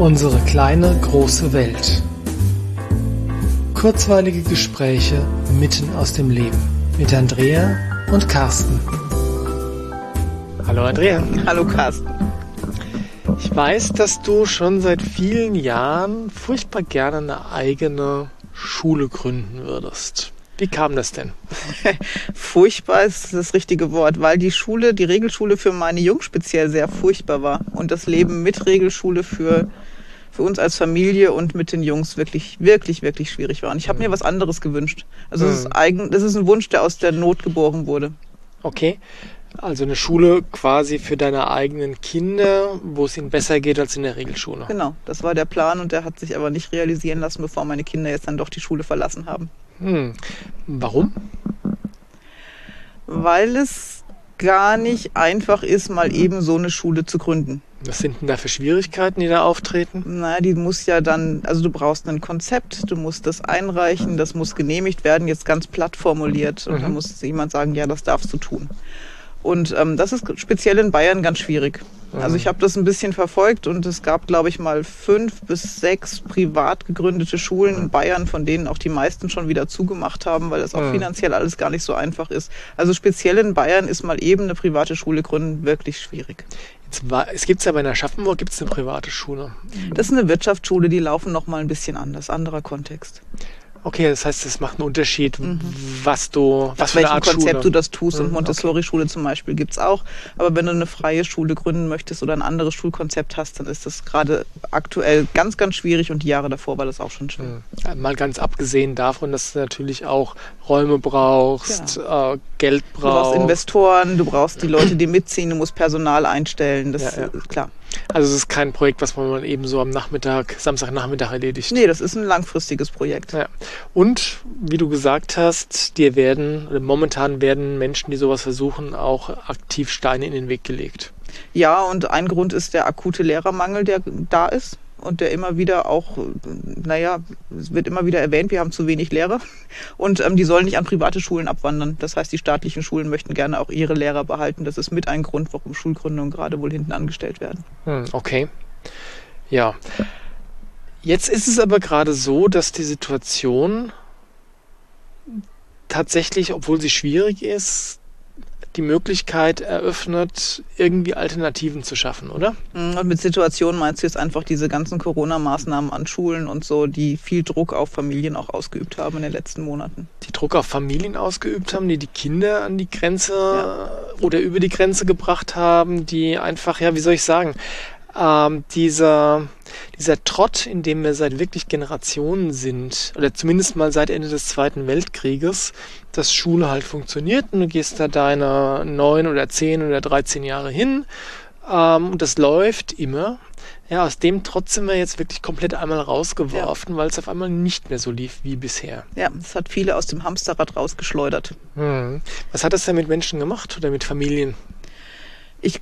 Unsere kleine große Welt. Kurzweilige Gespräche mitten aus dem Leben mit Andrea und Carsten. Hallo Andrea. Hallo Carsten. Ich weiß, dass du schon seit vielen Jahren furchtbar gerne eine eigene Schule gründen würdest. Wie kam das denn? furchtbar ist das richtige Wort, weil die Schule, die Regelschule für meine Jungs speziell sehr furchtbar war und das Leben mit Regelschule für für uns als Familie und mit den Jungs wirklich, wirklich, wirklich schwierig war. Und ich habe mir was anderes gewünscht. Also das, ist Mhm. eigen, das ist ein Wunsch, der aus der Not geboren wurde. Okay. Also eine Schule quasi für deine eigenen Kinder, wo es ihnen besser geht als in der Regelschule. Genau, das war der Plan und der hat sich aber nicht realisieren lassen, bevor meine Kinder jetzt dann doch die Schule verlassen haben. Hm. Warum? Weil es gar nicht einfach ist, mal eben so eine Schule zu gründen. Was sind denn da für Schwierigkeiten, die da auftreten? Na, die muss ja dann, also du brauchst ein Konzept, du musst das einreichen, das muss genehmigt werden, jetzt ganz platt formuliert. Und Mhm. dann muss jemand sagen, ja, das darfst du tun. Und ähm, das ist speziell in Bayern ganz schwierig. Also ich habe das ein bisschen verfolgt und es gab, glaube ich, mal fünf bis sechs privat gegründete Schulen in Bayern, von denen auch die meisten schon wieder zugemacht haben, weil das auch Mhm. finanziell alles gar nicht so einfach ist. Also speziell in Bayern ist mal eben eine private Schule gründen wirklich schwierig. War, es gibt aber in Aschaffenburg gibt es eine private Schule. Das ist eine Wirtschaftsschule, die laufen noch mal ein bisschen anders, anderer Kontext. Okay, das heißt, es macht einen Unterschied, was du, was Nach für eine welchem Art Konzept Schule. du das tust. Mhm, Und Montessori-Schule zum Beispiel gibt's auch. Aber wenn du eine freie Schule gründen möchtest oder ein anderes Schulkonzept hast, dann ist das gerade aktuell ganz, ganz schwierig und die Jahre davor war das auch schon schwer. Ja, Mal ganz abgesehen davon, dass du natürlich auch Räume brauchst, äh, Geld Du brauchst brauchst. Investoren, du brauchst die Leute, die mitziehen, du musst Personal einstellen. Das Ja, ja. ist klar. Also es ist kein Projekt, was man eben so am Nachmittag, Samstagnachmittag erledigt. Nee, das ist ein langfristiges Projekt. Ja. Und wie du gesagt hast, dir werden, oder momentan werden Menschen, die sowas versuchen, auch aktiv Steine in den Weg gelegt. Ja, und ein Grund ist der akute Lehrermangel, der da ist und der immer wieder auch, naja, es wird immer wieder erwähnt, wir haben zu wenig Lehrer und ähm, die sollen nicht an private Schulen abwandern. Das heißt, die staatlichen Schulen möchten gerne auch ihre Lehrer behalten. Das ist mit ein Grund, warum Schulgründungen gerade wohl hinten angestellt werden. Hm, okay. Ja. Jetzt ist es aber gerade so, dass die Situation tatsächlich, obwohl sie schwierig ist, die Möglichkeit eröffnet, irgendwie Alternativen zu schaffen, oder? Mm, Und mit Situation meinst du jetzt einfach diese ganzen Corona-Maßnahmen an Schulen und so, die viel Druck auf Familien auch ausgeübt haben in den letzten Monaten. Die Druck auf Familien ausgeübt haben, die die Kinder an die Grenze Ja. oder über die Grenze gebracht haben, die einfach, ja, wie soll ich sagen, ähm, dieser, dieser Trott, in dem wir seit wirklich Generationen sind, oder zumindest mal seit Ende des Zweiten Weltkrieges, dass Schule halt funktioniert und du gehst da deine neun oder zehn oder 13 Jahre hin ähm, und das läuft immer. Ja, aus dem Trotz sind wir jetzt wirklich komplett einmal rausgeworfen, weil es auf einmal nicht mehr so lief wie bisher. Ja, das hat viele aus dem Hamsterrad rausgeschleudert. Hm. Was hat das denn mit Menschen gemacht oder mit Familien? Ich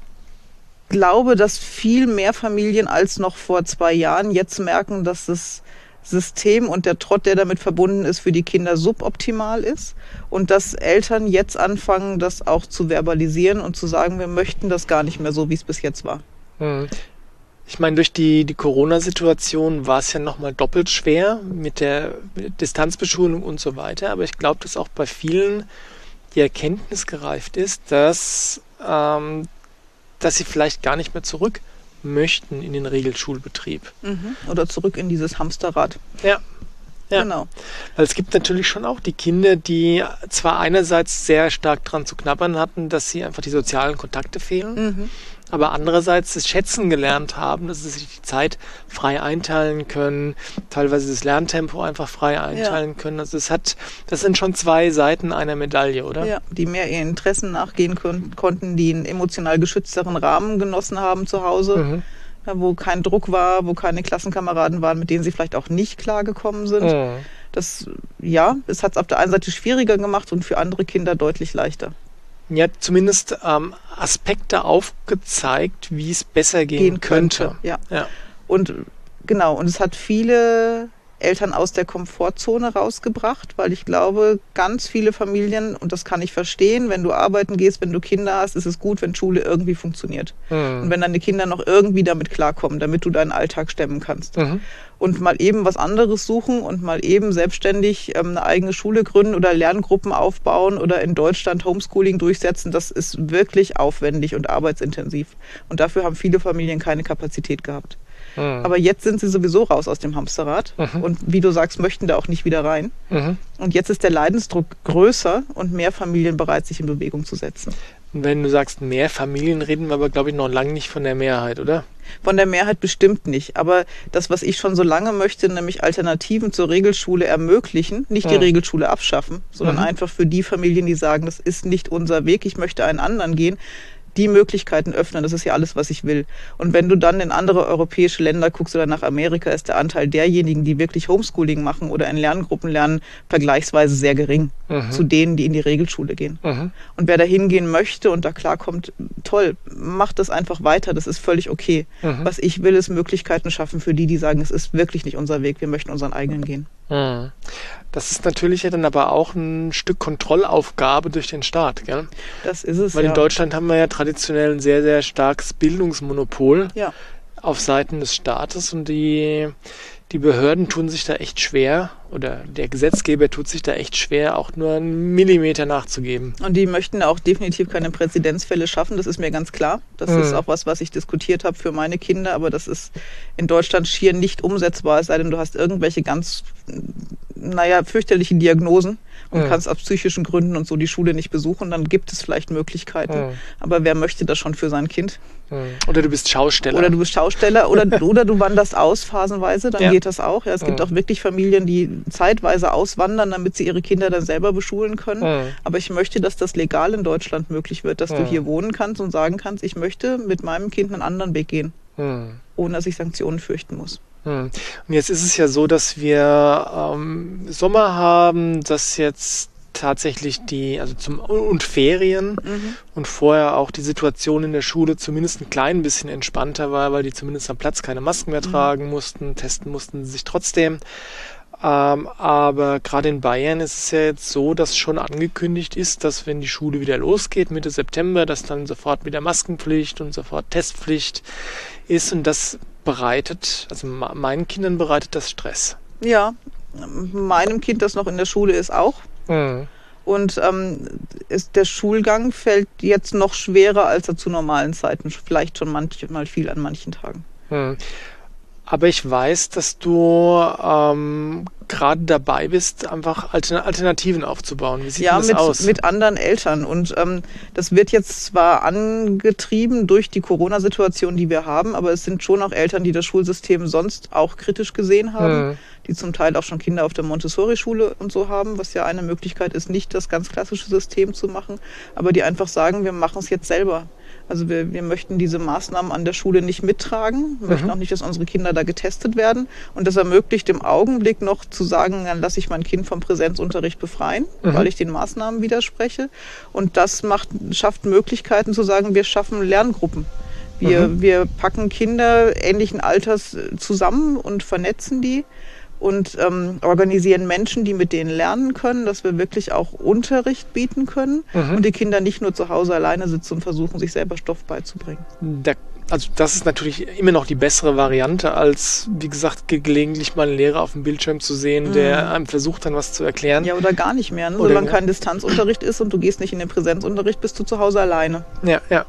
glaube, dass viel mehr Familien als noch vor zwei Jahren jetzt merken, dass das System und der Trott, der damit verbunden ist, für die Kinder suboptimal ist und dass Eltern jetzt anfangen, das auch zu verbalisieren und zu sagen, wir möchten das gar nicht mehr so, wie es bis jetzt war. Hm. Ich meine, durch die, die Corona-Situation war es ja nochmal doppelt schwer mit der Distanzbeschulung und so weiter. Aber ich glaube, dass auch bei vielen die Erkenntnis gereift ist, dass, ähm, dass sie vielleicht gar nicht mehr zurück möchten in den Regelschulbetrieb. Oder zurück in dieses Hamsterrad. Ja. Ja. Genau. Weil es gibt natürlich schon auch die Kinder, die zwar einerseits sehr stark dran zu knabbern hatten, dass sie einfach die sozialen Kontakte fehlen, Mhm. Aber andererseits das Schätzen gelernt haben, dass sie sich die Zeit frei einteilen können, teilweise das Lerntempo einfach frei einteilen können. Also es hat, das sind schon zwei Seiten einer Medaille, oder? Ja, die mehr ihren Interessen nachgehen kon konnten, die einen emotional geschützteren Rahmen genossen haben zu Hause. Mhm. ja, wo kein Druck war, wo keine Klassenkameraden waren, mit denen sie vielleicht auch nicht klargekommen sind. Mhm. Das, ja, es hat es auf der einen Seite schwieriger gemacht und für andere Kinder deutlich leichter Ja, zumindest ähm, Aspekte aufgezeigt, wie es besser gehen, gehen könnte. könnte. Ja. Ja. Und genau, und es hat viele Eltern aus der Komfortzone rausgebracht, weil ich glaube, ganz viele Familien, und das kann ich verstehen, wenn du arbeiten gehst, wenn du Kinder hast, ist es gut, wenn Schule irgendwie funktioniert. Mhm. Und wenn deine Kinder noch irgendwie damit klarkommen, damit du deinen Alltag stemmen kannst. Mhm. Und mal eben was anderes suchen und mal eben selbstständig ähm, eine eigene Schule gründen oder Lerngruppen aufbauen oder in Deutschland Homeschooling durchsetzen, das ist wirklich aufwendig und arbeitsintensiv. Und dafür haben viele Familien keine Kapazität gehabt. Mhm. Aber jetzt sind sie sowieso raus aus dem Hamsterrad mhm. und wie du sagst, möchten da auch nicht wieder rein. Mhm. Und jetzt ist der Leidensdruck größer und mehr Familien bereit, sich in Bewegung zu setzen. Wenn du sagst mehr Familien, reden wir aber, glaube ich, noch lange nicht von der Mehrheit, oder? Von der Mehrheit bestimmt nicht. Aber das, was ich schon so lange möchte, nämlich Alternativen zur Regelschule ermöglichen, nicht die mhm. Regelschule abschaffen, sondern mhm. einfach für die Familien, die sagen, das ist nicht unser Weg, ich möchte einen anderen gehen, die Möglichkeiten öffnen. Das ist ja alles, was ich will. Und wenn du dann in andere europäische Länder guckst oder nach Amerika, ist der Anteil derjenigen, die wirklich Homeschooling machen oder in Lerngruppen lernen, vergleichsweise sehr gering mhm. zu denen, die in die Regelschule gehen. Mhm. Und wer da hingehen möchte und da klarkommt, toll, macht das einfach weiter. Das ist völlig okay. Mhm. Was ich will, ist Möglichkeiten schaffen für die, die sagen, es ist wirklich nicht unser Weg, wir möchten unseren eigenen gehen. Mhm. Das ist natürlich ja dann aber auch ein Stück Kontrollaufgabe durch den Staat, gell? Das ist es. Weil ja. in Deutschland haben wir ja traditionell ein sehr, sehr starkes Bildungsmonopol ja. auf Seiten des Staates und die, die Behörden tun sich da echt schwer oder der Gesetzgeber tut sich da echt schwer, auch nur einen Millimeter nachzugeben. Und die möchten auch definitiv keine Präzedenzfälle schaffen, das ist mir ganz klar. Das mhm. ist auch was, was ich diskutiert habe für meine Kinder, aber das ist in Deutschland schier nicht umsetzbar, es sei denn, du hast irgendwelche ganz, naja, fürchterliche Diagnosen und mhm. kannst aus psychischen Gründen und so die Schule nicht besuchen, dann gibt es vielleicht Möglichkeiten. Mhm. Aber wer möchte das schon für sein Kind? Mhm. Oder du bist Schausteller. Oder du bist Schausteller oder, oder du wanderst aus phasenweise, dann ja. geht das auch. Ja, es gibt auch wirklich Familien, die zeitweise auswandern, damit sie ihre Kinder dann selber beschulen können. Mhm. Aber ich möchte, dass das legal in Deutschland möglich wird, dass du hier wohnen kannst und sagen kannst, ich möchte mit meinem Kind einen anderen Weg gehen, ohne dass ich Sanktionen fürchten muss. Und jetzt ist es ja so, dass wir ähm, Sommer haben, dass jetzt tatsächlich die, also zum und Ferien mhm. und vorher auch die Situation in der Schule zumindest ein klein bisschen entspannter war, weil die zumindest am Platz keine Masken mehr mhm. tragen mussten, testen mussten sie sich trotzdem. Ähm, aber gerade in Bayern ist es ja jetzt so, dass schon angekündigt ist, dass wenn die Schule wieder losgeht, Mitte September, dass dann sofort wieder Maskenpflicht und sofort Testpflicht ist. Und das bereitet, also meinen Kindern bereitet das Stress. Ja, meinem Kind, das noch in der Schule ist, auch. Mhm. Und ähm, ist, der Schulgang fällt jetzt noch schwerer, als er zu normalen Zeiten, vielleicht schon manchmal viel an manchen Tagen. Mhm. Aber ich weiß, dass du ähm, gerade dabei bist, einfach Alternativen aufzubauen. Wie sieht ja, das mit, aus? mit anderen Eltern. Und ähm, das wird jetzt zwar angetrieben durch die Corona-Situation, die wir haben, aber es sind schon auch Eltern, die das Schulsystem sonst auch kritisch gesehen haben, hm. die zum Teil auch schon Kinder auf der Montessori-Schule und so haben, was ja eine Möglichkeit ist, nicht das ganz klassische System zu machen, aber die einfach sagen, wir machen es jetzt selber. Also wir, wir möchten diese Maßnahmen an der Schule nicht mittragen, wir möchten mhm. auch nicht, dass unsere Kinder da getestet werden. Und das ermöglicht im Augenblick noch zu sagen, dann lasse ich mein Kind vom Präsenzunterricht befreien, mhm. weil ich den Maßnahmen widerspreche. Und das macht, schafft Möglichkeiten zu sagen, wir schaffen Lerngruppen. Wir, mhm. wir packen Kinder ähnlichen Alters zusammen und vernetzen die und ähm, organisieren Menschen, die mit denen lernen können, dass wir wirklich auch Unterricht bieten können mhm. und die Kinder nicht nur zu Hause alleine sitzen und versuchen, sich selber Stoff beizubringen. Da also das ist natürlich immer noch die bessere Variante, als, wie gesagt, gelegentlich mal einen Lehrer auf dem Bildschirm zu sehen, der mhm. einem versucht, dann was zu erklären. Ja, oder gar nicht mehr. Ne? Solange ja. kein Distanzunterricht ist und du gehst nicht in den Präsenzunterricht, bist du zu Hause alleine. Ja, ja.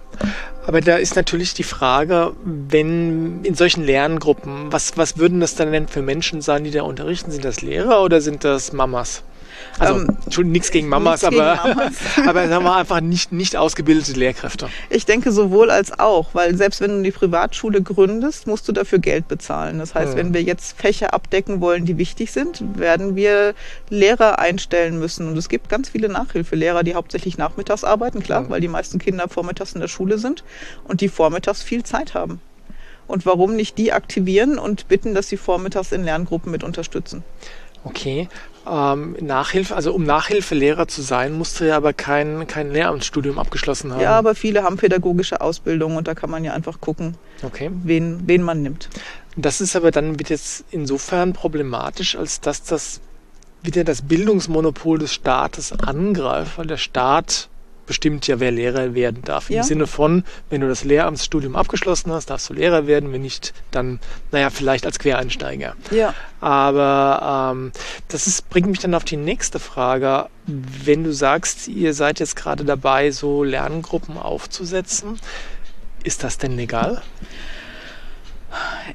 Aber da ist natürlich die Frage, wenn in solchen Lerngruppen, was, was würden das dann denn für Menschen sein, die da unterrichten? Sind das Lehrer oder sind das Mamas? Also, ähm, Entschuldigung, nichts gegen Mamas, nichts aber, gegen Mamas. aber sagen wir einfach nicht, nicht ausgebildete Lehrkräfte. Ich denke sowohl als auch, weil selbst wenn du die Privatschule gründest, musst du dafür Geld bezahlen. Das heißt, mhm. wenn wir jetzt Fächer abdecken wollen, die wichtig sind, werden wir Lehrer einstellen müssen. Und es gibt ganz viele Nachhilfelehrer, die hauptsächlich nachmittags arbeiten, klar, mhm. weil die meisten Kinder vormittags in der Schule sind und die vormittags viel Zeit haben. Und warum nicht die aktivieren und bitten, dass sie vormittags in Lerngruppen mit unterstützen? Okay. Ähm, Nachhilfe, also um Nachhilfelehrer zu sein, musst du ja aber kein, kein Lehramtsstudium abgeschlossen haben. Ja, aber viele haben pädagogische Ausbildung und da kann man ja einfach gucken, okay. wen, wen man nimmt. Das ist aber dann wird jetzt insofern problematisch, als dass das wieder das Bildungsmonopol des Staates angreift, weil der Staat bestimmt ja, wer Lehrer werden darf. Im Ja. Sinne von, wenn du das Lehramtsstudium abgeschlossen hast, darfst du Lehrer werden, wenn nicht, dann, naja, vielleicht als Quereinsteiger. Ja. Aber ähm, das ist, bringt mich dann auf die nächste Frage. Wenn du sagst, ihr seid jetzt gerade dabei, so Lerngruppen aufzusetzen, ist das denn legal?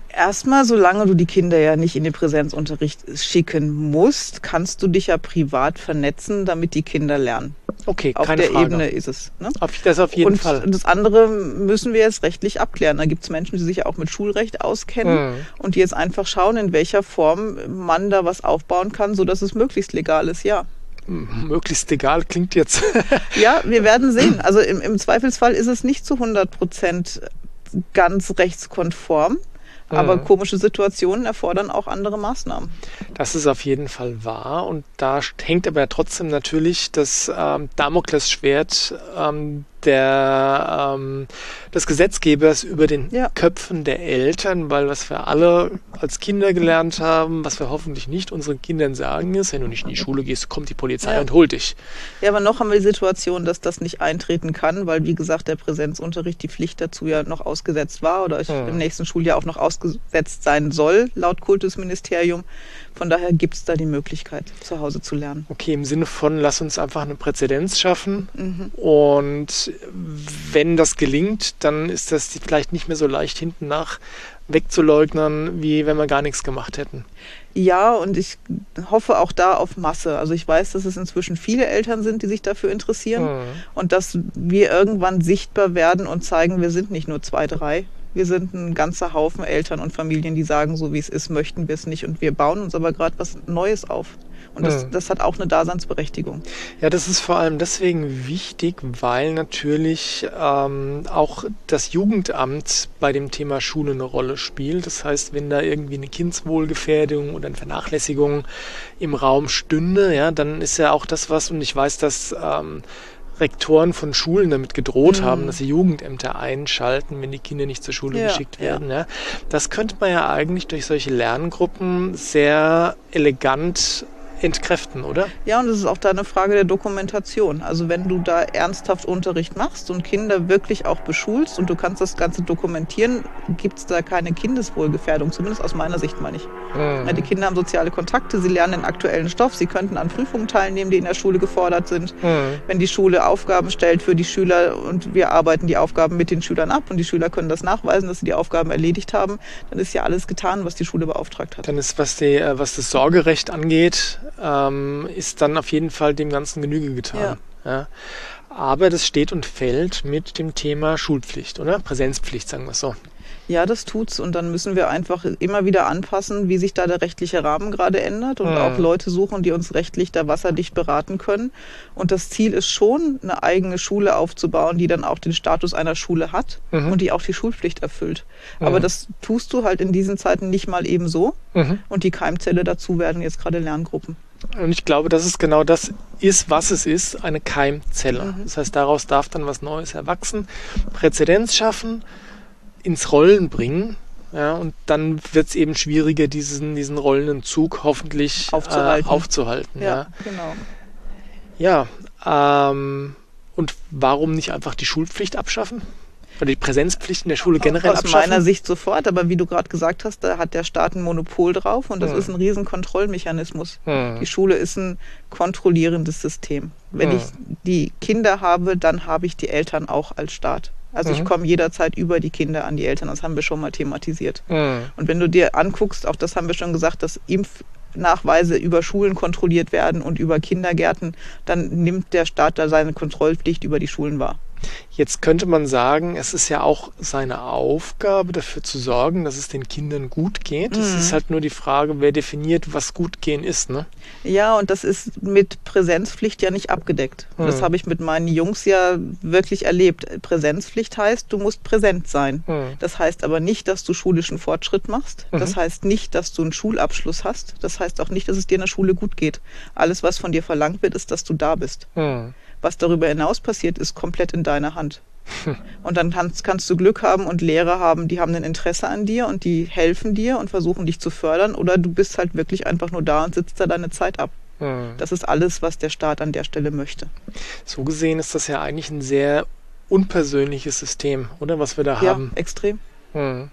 Erstmal, solange du die Kinder ja nicht in den Präsenzunterricht schicken musst, kannst du dich ja privat vernetzen, damit die Kinder lernen. Okay, Auf der Frage. Ebene ist es. Ne? Auf, das auf jeden und Fall. das andere müssen wir jetzt rechtlich abklären. Da gibt es Menschen, die sich auch mit Schulrecht auskennen Mhm. und die jetzt einfach schauen, in welcher Form man da was aufbauen kann, sodass es möglichst legal ist, ja. Möglichst legal klingt jetzt. Ja, wir werden sehen. Also im, im Zweifelsfall ist es nicht zu 100 Prozent ganz rechtskonform. Aber Mhm. komische Situationen erfordern auch andere Maßnahmen. Das ist auf jeden Fall wahr. Und da hängt aber trotzdem natürlich das ähm, Damoklesschwert ähm, der, ähm, des Gesetzgebers über den Ja. Köpfen der Eltern, weil was wir alle als Kinder gelernt haben, was wir hoffentlich nicht unseren Kindern sagen, ist, wenn du nicht in die Schule gehst, kommt die Polizei Ja. und holt dich. Ja, aber noch haben wir die Situation, dass das nicht eintreten kann, weil, wie gesagt, der Präsenzunterricht, die Pflicht dazu ja noch ausgesetzt war oder Hm. im nächsten Schuljahr auch noch ausgesetzt sein soll, laut Kultusministerium. Von daher gibt es da die Möglichkeit, zu Hause zu lernen. Okay, im Sinne von, lass uns einfach eine Präzedenz schaffen. Mhm. Und wenn das gelingt, dann ist das vielleicht nicht mehr so leicht hinten nach wegzuleugnen, wie wenn wir gar nichts gemacht hätten. Ja, und ich hoffe auch da auf Masse. Also ich weiß, dass es inzwischen viele Eltern sind, die sich dafür interessieren Mhm. und dass wir irgendwann sichtbar werden und zeigen, wir sind nicht nur zwei, drei. Wir sind ein ganzer Haufen Eltern und Familien, die sagen, so wie es ist, möchten wir es nicht. Und wir bauen uns aber gerade was Neues auf. Und das, Mhm. das hat auch eine Daseinsberechtigung. Ja, das ist vor allem deswegen wichtig, weil natürlich ähm, auch das Jugendamt bei dem Thema Schule eine Rolle spielt. Das heißt, wenn da irgendwie eine Kindswohlgefährdung oder eine Vernachlässigung im Raum stünde, ja, dann ist ja auch das was, und ich weiß, dass ähm, Rektoren von Schulen damit gedroht Mhm. haben, dass sie Jugendämter einschalten, wenn die Kinder nicht zur Schule Ja, geschickt ja. werden. Ja. Das könnte man ja eigentlich durch solche Lerngruppen sehr elegant entkräften, oder? Ja, und es ist auch da eine Frage der Dokumentation. Also wenn du da ernsthaft Unterricht machst und Kinder wirklich auch beschulst und du kannst das Ganze dokumentieren, gibt es da keine Kindeswohlgefährdung, zumindest aus meiner Sicht mal nicht. Ja, die Kinder haben soziale Kontakte, sie lernen den aktuellen Stoff, sie könnten an Prüfungen teilnehmen, die in der Schule gefordert sind. Mhm. Wenn die Schule Aufgaben stellt für die Schüler und wir arbeiten die Aufgaben mit den Schülern ab und die Schüler können das nachweisen, dass sie die Aufgaben erledigt haben, dann ist ja alles getan, was die Schule beauftragt hat. Dann ist, was, die, äh, was das Sorgerecht angeht, ähm, ist dann auf jeden Fall dem Ganzen Genüge getan. Ja. Aber das steht und fällt mit dem Thema Schulpflicht, oder? Präsenzpflicht, sagen wir es so. Ja, das tut's. Und dann müssen wir einfach immer wieder anpassen, wie sich da der rechtliche Rahmen gerade ändert und Mhm. auch Leute suchen, die uns rechtlich da wasserdicht beraten können. Und das Ziel ist schon, eine eigene Schule aufzubauen, die dann auch den Status einer Schule hat Mhm. und die auch die Schulpflicht erfüllt. Aber Mhm. das tust du halt in diesen Zeiten nicht mal eben so. Mhm. Und die Keimzelle dazu werden jetzt gerade Lerngruppen. Und ich glaube, dass es genau das ist, was es ist, eine Keimzelle. Mhm. Das heißt, daraus darf dann was Neues erwachsen, Präzedenz schaffen, ins Rollen bringen. Ja, und dann wird es eben schwieriger, diesen, diesen rollenden Zug hoffentlich Aufzuhalten. Äh, aufzuhalten ja. Ja, genau. Ja, ähm, und warum nicht einfach die Schulpflicht abschaffen? Oder die Präsenzpflicht in der Schule generell Aus abschaffen? meiner Sicht sofort, aber wie du gerade gesagt hast, da hat der Staat ein Monopol drauf und das Hm. ist ein riesen Kontrollmechanismus. Hm. Die Schule ist ein kontrollierendes System. Wenn Hm. ich die Kinder habe, dann habe ich die Eltern auch als Staat. Also ich Mhm. komme jederzeit über die Kinder an die Eltern. Das haben wir schon mal thematisiert. Hm. Und wenn du dir anguckst, auch das haben wir schon gesagt, dass Impfnachweise über Schulen kontrolliert werden und über Kindergärten, dann nimmt der Staat da seine Kontrollpflicht über die Schulen wahr. Jetzt könnte man sagen, es ist ja auch seine Aufgabe, dafür zu sorgen, dass es den Kindern gut geht. Es Mhm. ist halt nur die Frage, wer definiert, was gut gehen ist. Ne? Ja, und das ist mit Präsenzpflicht ja nicht abgedeckt. Hm. Das habe ich mit meinen Jungs ja wirklich erlebt. Präsenzpflicht heißt, du musst präsent sein. Hm. Das heißt aber nicht, dass du schulischen Fortschritt machst. Das Mhm. heißt nicht, dass du einen Schulabschluss hast. Das heißt auch nicht, dass es dir in der Schule gut geht. Alles, was von dir verlangt wird, ist, dass du da bist. Was darüber hinaus passiert, ist komplett in deiner Hand. Und dann kannst, kannst du Glück haben und Lehrer haben, die haben ein Interesse an dir und die helfen dir und versuchen dich zu fördern. Oder du bist halt wirklich einfach nur da und sitzt da deine Zeit ab. Hm. Das ist alles, was der Staat an der Stelle möchte. So gesehen ist das ja eigentlich ein sehr unpersönliches System, oder? Was wir da Ja, haben. extrem. Hm.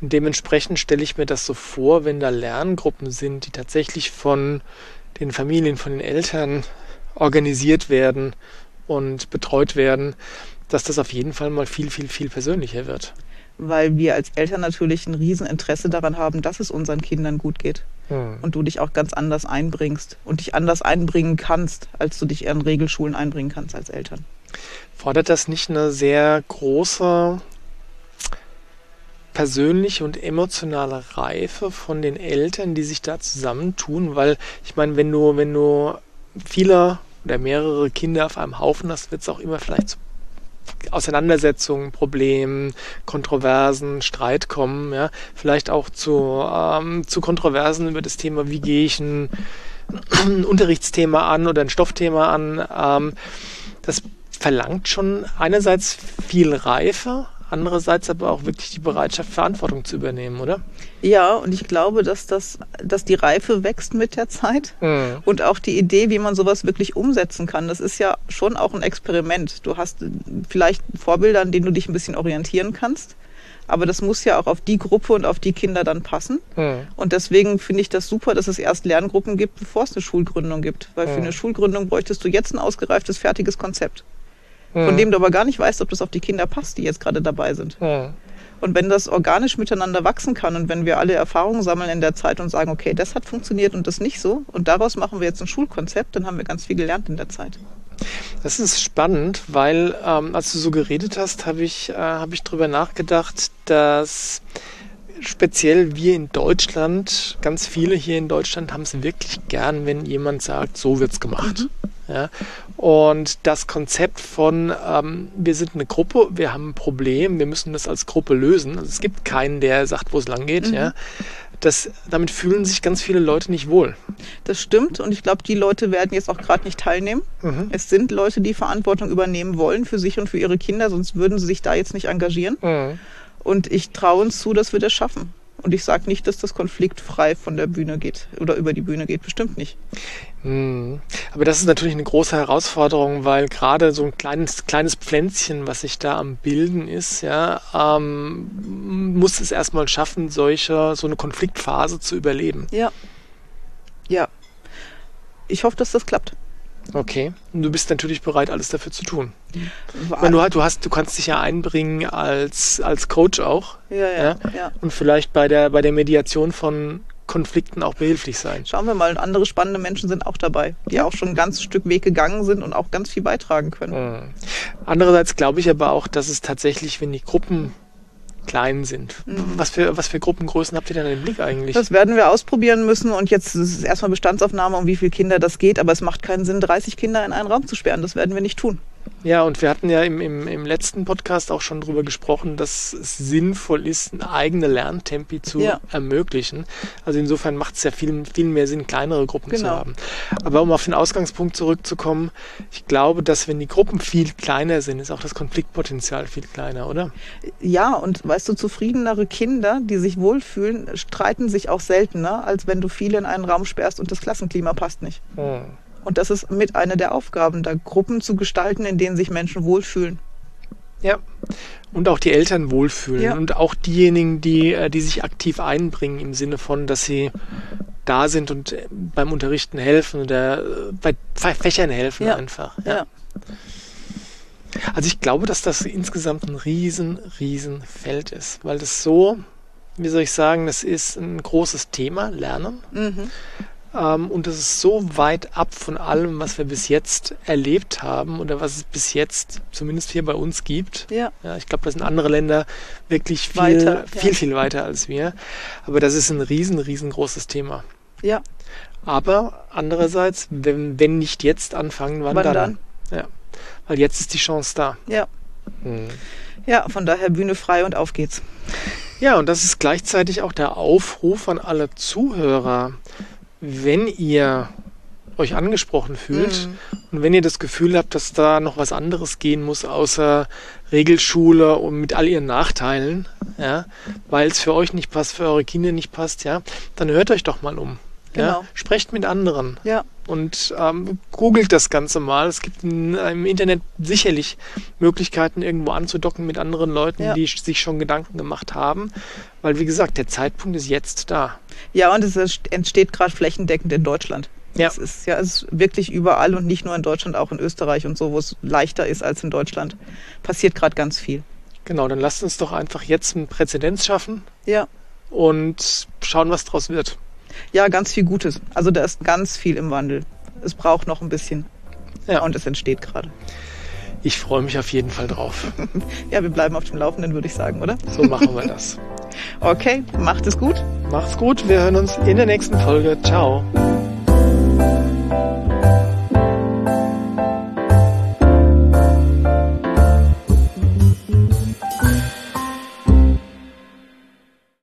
Und dementsprechend stelle ich mir das so vor, wenn da Lerngruppen sind, die tatsächlich von den Familien, von den Eltern organisiert werden und betreut werden, dass das auf jeden Fall mal viel, viel, viel persönlicher wird. Weil wir als Eltern natürlich ein Rieseninteresse daran haben, dass es unseren Kindern gut geht. Hm. Und du dich auch ganz anders einbringst und dich anders einbringen kannst, als du dich in Regelschulen einbringen kannst als Eltern. Fordert das nicht eine sehr große persönliche und emotionale Reife von den Eltern, die sich da zusammentun? Weil ich meine, wenn du, wenn du viele oder mehrere Kinder auf einem Haufen hast, wird es auch immer vielleicht zu Auseinandersetzungen, Problemen, Kontroversen, Streit kommen, ja, vielleicht auch zu, ähm, zu Kontroversen über das Thema, wie gehe ich ein, ein Unterrichtsthema an oder ein Stoffthema an. Ähm, das verlangt schon einerseits viel Reife, andererseits aber auch wirklich die Bereitschaft, Verantwortung zu übernehmen, oder? Ja, und ich glaube, dass, das, dass die Reife wächst mit der Zeit. Mhm. Und auch die Idee, wie man sowas wirklich umsetzen kann, das ist ja schon auch ein Experiment. Du hast äh, vielleicht Vorbilder, an denen du dich ein bisschen orientieren kannst. Aber das muss ja auch auf die Gruppe und auf die Kinder dann passen. Mhm. Und deswegen finde ich das super, dass es erst Lerngruppen gibt, bevor es eine Schulgründung gibt. Weil für Ja. eine Schulgründung bräuchtest du jetzt ein ausgereiftes, fertiges Konzept, Mhm. von dem du aber gar nicht weißt, ob das auf die Kinder passt, die jetzt gerade dabei sind. Mhm. Und wenn das organisch miteinander wachsen kann und wenn wir alle Erfahrungen sammeln in der Zeit und sagen, okay, das hat funktioniert und das nicht so, und daraus machen wir jetzt ein Schulkonzept, dann haben wir ganz viel gelernt in der Zeit. Das ist spannend, weil ähm, als du so geredet hast, habe ich, äh, hab ich drüber nachgedacht, dass speziell wir in Deutschland, ganz viele hier in Deutschland haben es wirklich gern, wenn jemand sagt, so wird's gemacht. Ja? Und das Konzept von, ähm, wir sind eine Gruppe, wir haben ein Problem, wir müssen das als Gruppe lösen. Also es gibt keinen, der sagt, wo es lang geht. Mhm. Ja? Das, damit fühlen sich ganz viele Leute nicht wohl. Das stimmt und ich glaube, die Leute werden jetzt auch gerade nicht teilnehmen. Mhm. Es sind Leute, die Verantwortung übernehmen wollen für sich und für ihre Kinder, sonst würden sie sich da jetzt nicht engagieren. Mhm. Und ich traue uns zu, dass wir das schaffen. Und ich sage nicht, dass das konfliktfrei von der Bühne geht oder über die Bühne geht. Bestimmt nicht. Hm. Aber das ist natürlich eine große Herausforderung, weil gerade so ein kleines, kleines Pflänzchen, was sich da am Bilden ist, ja, ähm, muss es erstmal schaffen, solche, so eine Konfliktphase zu überleben. Ja. Ja. Ich hoffe, dass das klappt. Okay. Und du bist natürlich bereit, alles dafür zu tun. Meine, du, du, hast, du kannst dich ja einbringen als, als Coach auch ja, ja, Ja. ja. und vielleicht bei der, bei der Mediation von Konflikten auch behilflich sein. Schauen wir mal, und andere spannende Menschen sind auch dabei, die auch schon ein ganzes Stück Weg gegangen sind und auch ganz viel beitragen können. Mhm. Andererseits glaube ich aber auch, dass es tatsächlich, wenn die Gruppen klein sind, was, für, was für Gruppengrößen habt ihr denn im Blick eigentlich? Das werden wir ausprobieren müssen und jetzt ist es erstmal Bestandsaufnahme, um wie viele Kinder das geht, aber es macht keinen Sinn, 30 Kinder in einen Raum zu sperren. Das werden wir nicht tun. Ja, und wir hatten ja im, im, im letzten Podcast auch schon drüber gesprochen, dass es sinnvoll ist, eigene Lerntempi zu Ja. ermöglichen. Also insofern macht es ja viel, viel mehr Sinn, kleinere Gruppen zu Genau. haben. Aber um auf den Ausgangspunkt zurückzukommen, ich glaube, dass wenn die Gruppen viel kleiner sind, ist auch das Konfliktpotenzial viel kleiner, oder? Ja, und weißt du, zufriedenere Kinder, die sich wohlfühlen, streiten sich auch seltener, als wenn du viele in einen Raum sperrst und das Klassenklima passt nicht. Hm. Und das ist mit einer der Aufgaben, da Gruppen zu gestalten, in denen sich Menschen wohlfühlen. Ja. Und auch die Eltern wohlfühlen Ja. und auch diejenigen, die, äh, die sich aktiv einbringen im Sinne von, dass sie da sind und äh, beim Unterrichten helfen oder äh, bei Fä- Fächern helfen Ja. einfach. Ja. Also ich glaube, dass das insgesamt ein riesen, riesen Feld ist, weil das so, wie soll ich sagen, das ist ein großes Thema, Lernen. Mhm. Ähm, und das ist so weit ab von allem, was wir bis jetzt erlebt haben oder was es bis jetzt zumindest hier bei uns gibt. Ja. Ja, ich glaube, da sind andere Länder wirklich viel, Weiter, ja. viel, viel weiter als wir. Aber das ist ein riesen, riesengroßes Thema. Ja. Aber andererseits, wenn, wenn nicht jetzt anfangen, wann, Wann dann? dann? Ja. Weil jetzt ist die Chance da. Ja. Hm. Ja, von daher Bühne frei und auf geht's. Ja, und das ist gleichzeitig auch der Aufruf an alle Zuhörer, wenn ihr euch angesprochen fühlt Mhm. und wenn ihr das Gefühl habt, dass da noch was anderes gehen muss außer Regelschule und mit all ihren Nachteilen, ja, weil es für euch nicht passt, für eure Kinder nicht passt, ja, dann hört euch doch mal um. Ja, Genau. sprecht mit anderen Ja. Und ähm, googelt das Ganze mal. Es gibt in, im Internet sicherlich Möglichkeiten, irgendwo anzudocken mit anderen Leuten, Ja. die sich schon Gedanken gemacht haben. Weil, wie gesagt, der Zeitpunkt ist jetzt da. Ja, und es entsteht gerade flächendeckend in Deutschland. Ja. Es ist ja es ist wirklich überall und nicht nur in Deutschland, auch in Österreich und so, wo es leichter ist als in Deutschland. Passiert gerade ganz viel. Genau, dann lasst uns doch einfach jetzt einen Präzedenz schaffen Ja. und schauen, was draus wird. Ja, ganz viel Gutes. Also da ist ganz viel im Wandel. Es braucht noch ein bisschen. Ja. Und es entsteht gerade. Ich freue mich auf jeden Fall drauf. ja, wir bleiben auf dem Laufenden, würde ich sagen, oder? So machen wir das. okay, macht es gut. Macht's gut. Wir hören uns in der nächsten Folge. Ciao.